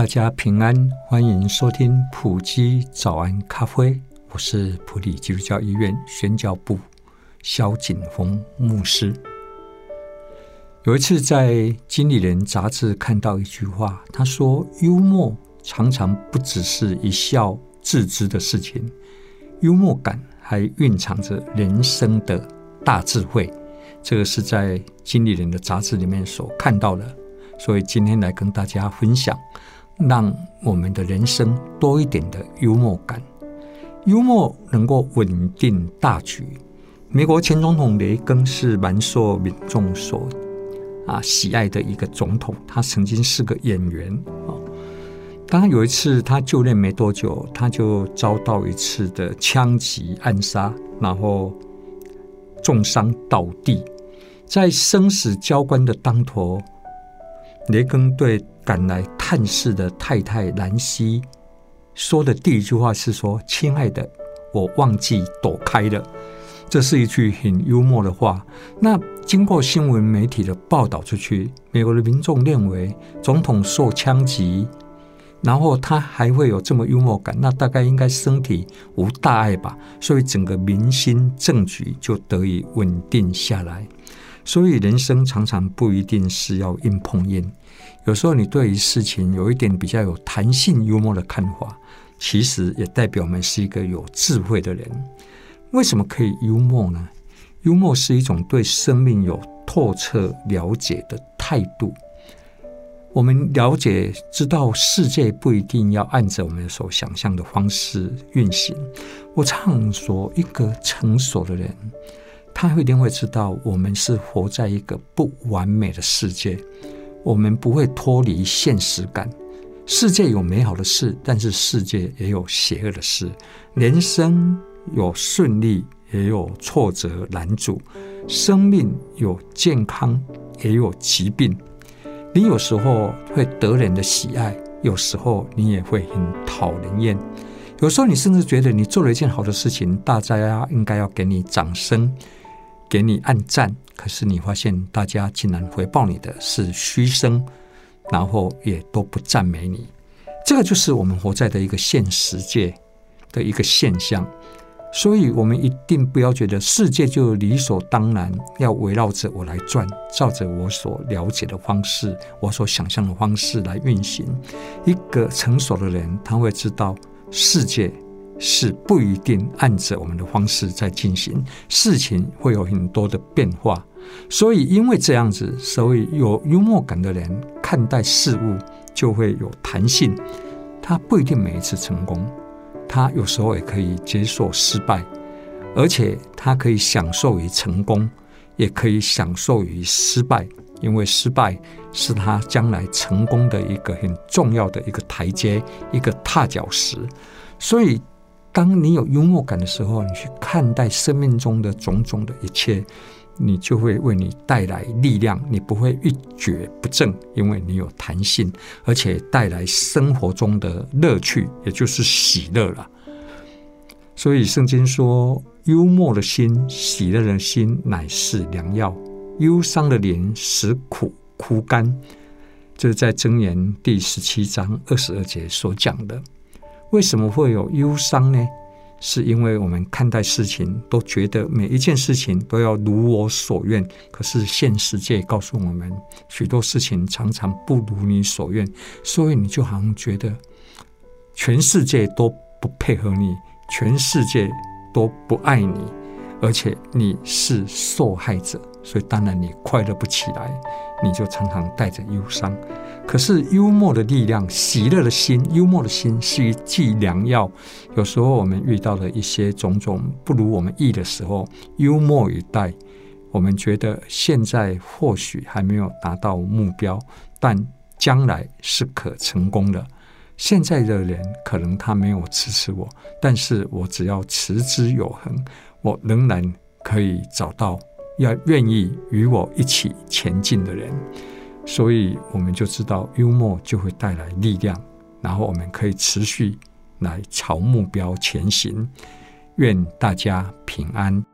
大家平安，欢迎收听普基早安咖啡。我是普里基督教医院宣教部萧锦峰牧师。有一次在《经理人》杂志看到一句话，他说：“幽默常常不只是一笑置之的事情，幽默感还蕴藏着人生的大智慧。”这个是在《经理人》的杂志里面所看到的，所以今天来跟大家分享。让我们的人生多一点的幽默感，幽默能够稳定大局。美国前总统雷根是蛮受民众所啊喜爱的一个总统，他曾经是个演员啊。当有一次他就任没多久，他就遭到一次的枪击暗杀，然后重伤倒地，在生死交关的当头，雷根对赶来探视的太太兰西说的第一句话是说：“亲爱的，我忘记躲开了。”这是一句很幽默的话。那经过新闻媒体的报道出去，美国的民众认为总统受枪击，然后他还会有这么幽默感，那大概应该身体无大碍吧。所以整个民心政局就得以稳定下来。所以人生常常不一定是要硬碰硬。有时候你对于事情有一点比较有弹性、幽默的看法，其实也代表我们是一个有智慧的人。为什么可以幽默呢？幽默是一种对生命有透彻了解的态度。我们了解、知道世界不一定要按着我们所想象的方式运行。我常说，一个成熟的人，他一定会知道，我们是活在一个不完美的世界。我们不会脱离现实感。世界有美好的事，但是世界也有邪恶的事。人生有顺利，也有挫折难阻。生命有健康，也有疾病。你有时候会得人的喜爱，有时候你也会很讨人厌。有时候你甚至觉得你做了一件好的事情，大家应该要给你掌声，给你按赞。可是你发现，大家竟然回报你的是嘘声，然后也都不赞美你。这个就是我们活在的一个现实界的一个现象。所以，我们一定不要觉得世界就理所当然要围绕着我来转，照着我所了解的方式、我所想象的方式来运行。一个成熟的人，他会知道世界。是不一定按着我们的方式在进行，事情会有很多的变化，所以因为这样子，所以有幽默感的人看待事物就会有弹性。他不一定每一次成功，他有时候也可以接受失败，而且他可以享受于成功，也可以享受于失败，因为失败是他将来成功的一个很重要的一个台阶，一个踏脚石，所以。当你有幽默感的时候，你去看待生命中的种种的一切，你就会为你带来力量。你不会一蹶不振，因为你有弹性，而且带来生活中的乐趣，也就是喜乐了。所以圣经说：“幽默的心，喜乐的心，乃是良药；忧伤的灵，使苦枯干。”这是在箴言第十七章二十二节所讲的。为什么会有忧伤呢？是因为我们看待事情都觉得每一件事情都要如我所愿，可是现实界告诉我们，许多事情常常不如你所愿，所以你就好像觉得全世界都不配合你，全世界都不爱你，而且你是受害者，所以当然你快乐不起来，你就常常带着忧伤。可是幽默的力量，喜乐的心，幽默的心是一剂良药。有时候我们遇到了一些种种不如我们意的时候，幽默以待，我们觉得现在或许还没有达到目标，但将来是可成功的。现在的人可能他没有支持我，但是我只要持之有恒，我仍然可以找到要愿意与我一起前进的人。所以我们就知道幽默就会带来力量，然后我们可以持续来朝目标前行。愿大家平安。